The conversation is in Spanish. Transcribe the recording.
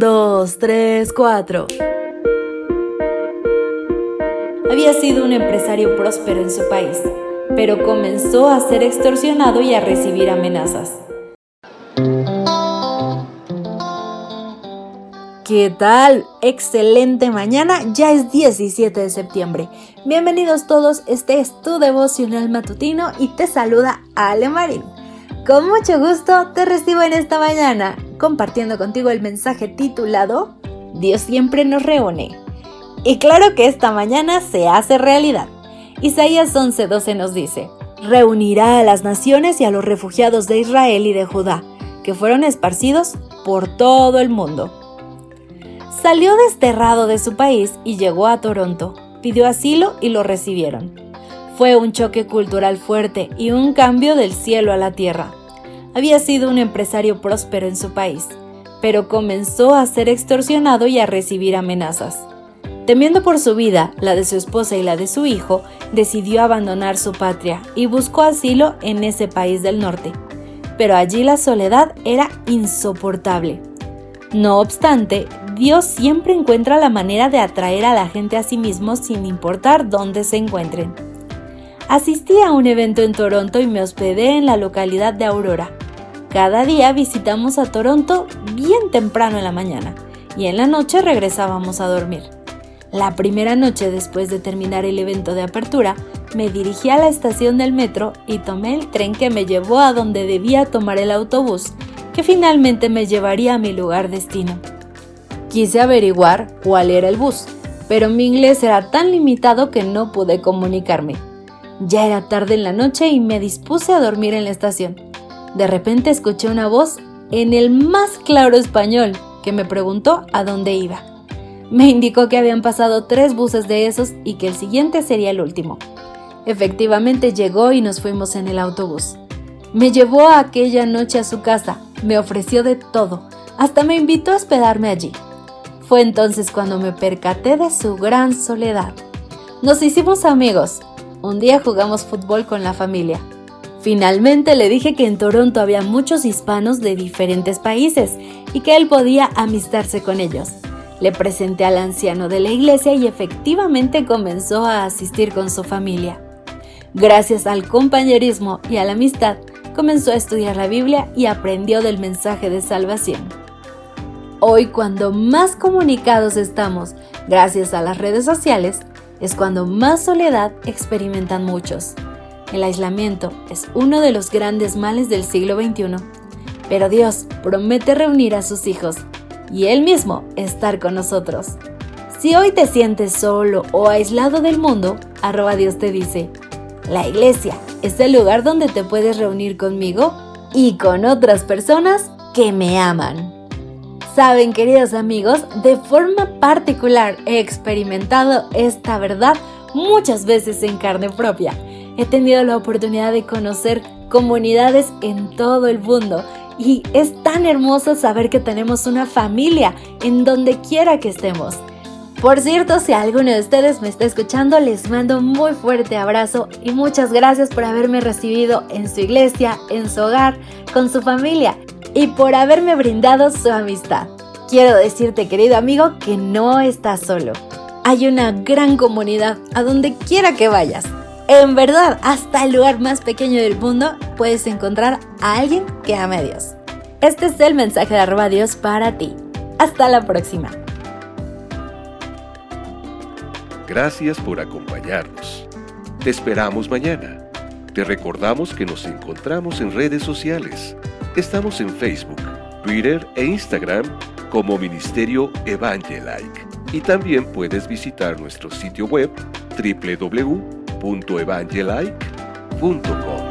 2, 3, 4. Había sido un empresario próspero en su país, pero comenzó a ser extorsionado y a recibir amenazas. ¿Qué tal? Excelente mañana, ya es 17 de septiembre. Bienvenidos todos, este es tu devocional matutino y te saluda Ale Marín. Con mucho gusto te recibo en esta mañana, compartiendo contigo el mensaje titulado Dios siempre nos reúne. Y claro que esta mañana se hace realidad. Isaías 11:12 nos dice, reunirá a las naciones y a los refugiados de Israel y de Judá, que fueron esparcidos por todo el mundo Salió desterrado de su país y llegó a Toronto. Pidió asilo y lo recibieron. Fue un choque cultural fuerte y un cambio del cielo a la tierra. Había sido un empresario próspero en su país, pero comenzó a ser extorsionado y a recibir amenazas. Temiendo por su vida, la de su esposa y la de su hijo, decidió abandonar su patria y buscó asilo en ese país del norte. Pero allí la soledad era insoportable. No obstante, Dios siempre encuentra la manera de atraer a la gente a sí mismo sin importar dónde se encuentren. Asistí a un evento en Toronto y me hospedé en la localidad de Aurora. Cada día visitamos a Toronto bien temprano en la mañana y en la noche regresábamos a dormir. La primera noche después de terminar el evento de apertura, me dirigí a la estación del metro y tomé el tren que me llevó a donde debía tomar el autobús, que finalmente me llevaría a mi lugar destino. Quise averiguar cuál era el bus, pero mi inglés era tan limitado que no pude comunicarme. Ya era tarde en la noche y me dispuse a dormir en la estación. De repente escuché una voz en el más claro español que me preguntó a dónde iba. Me indicó que habían pasado tres buses de esos y que el siguiente sería el último. Efectivamente llegó y nos fuimos en el autobús. Me llevó aquella noche a su casa, me ofreció de todo, hasta me invitó a hospedarme allí. Fue entonces cuando me percaté de su gran soledad. Nos hicimos amigos. Un día jugamos fútbol con la familia. Finalmente le dije que en Toronto había muchos hispanos de diferentes países y que él podía amistarse con ellos. Le presenté al anciano de la iglesia y efectivamente comenzó a asistir con su familia. Gracias al compañerismo y a la amistad, comenzó a estudiar la Biblia y aprendió del mensaje de salvación. Hoy cuando más comunicados estamos gracias a las redes sociales, es cuando más soledad experimentan muchos. El aislamiento es uno de los grandes males del siglo XXI, pero Dios promete reunir a sus hijos y Él mismo estar con nosotros. Si hoy te sientes solo o aislado del mundo, arroba Dios te dice, la iglesia es el lugar donde te puedes reunir conmigo y con otras personas que me aman. Saben, queridos amigos, de forma particular he experimentado esta verdad muchas veces en carne propia. He tenido la oportunidad de conocer comunidades en todo el mundo y es tan hermoso saber que tenemos una familia en donde quiera que estemos. Por cierto, si alguno de ustedes me está escuchando, les mando un muy fuerte abrazo y muchas gracias por haberme recibido en su iglesia, en su hogar, con su familia y por haberme brindado su amistad. Quiero decirte, querido amigo, que no estás solo. Hay una gran comunidad a donde quiera que vayas. En verdad, hasta el lugar más pequeño del mundo puedes encontrar a alguien que ame a Dios. Este es el mensaje de arroba Dios para ti. Hasta la próxima. Gracias por acompañarnos. Te esperamos mañana. Te recordamos que nos encontramos en redes sociales Estamos en Facebook, Twitter e Instagram como Ministerio Evangelike. Y también puedes visitar nuestro sitio web www.evangelike.com.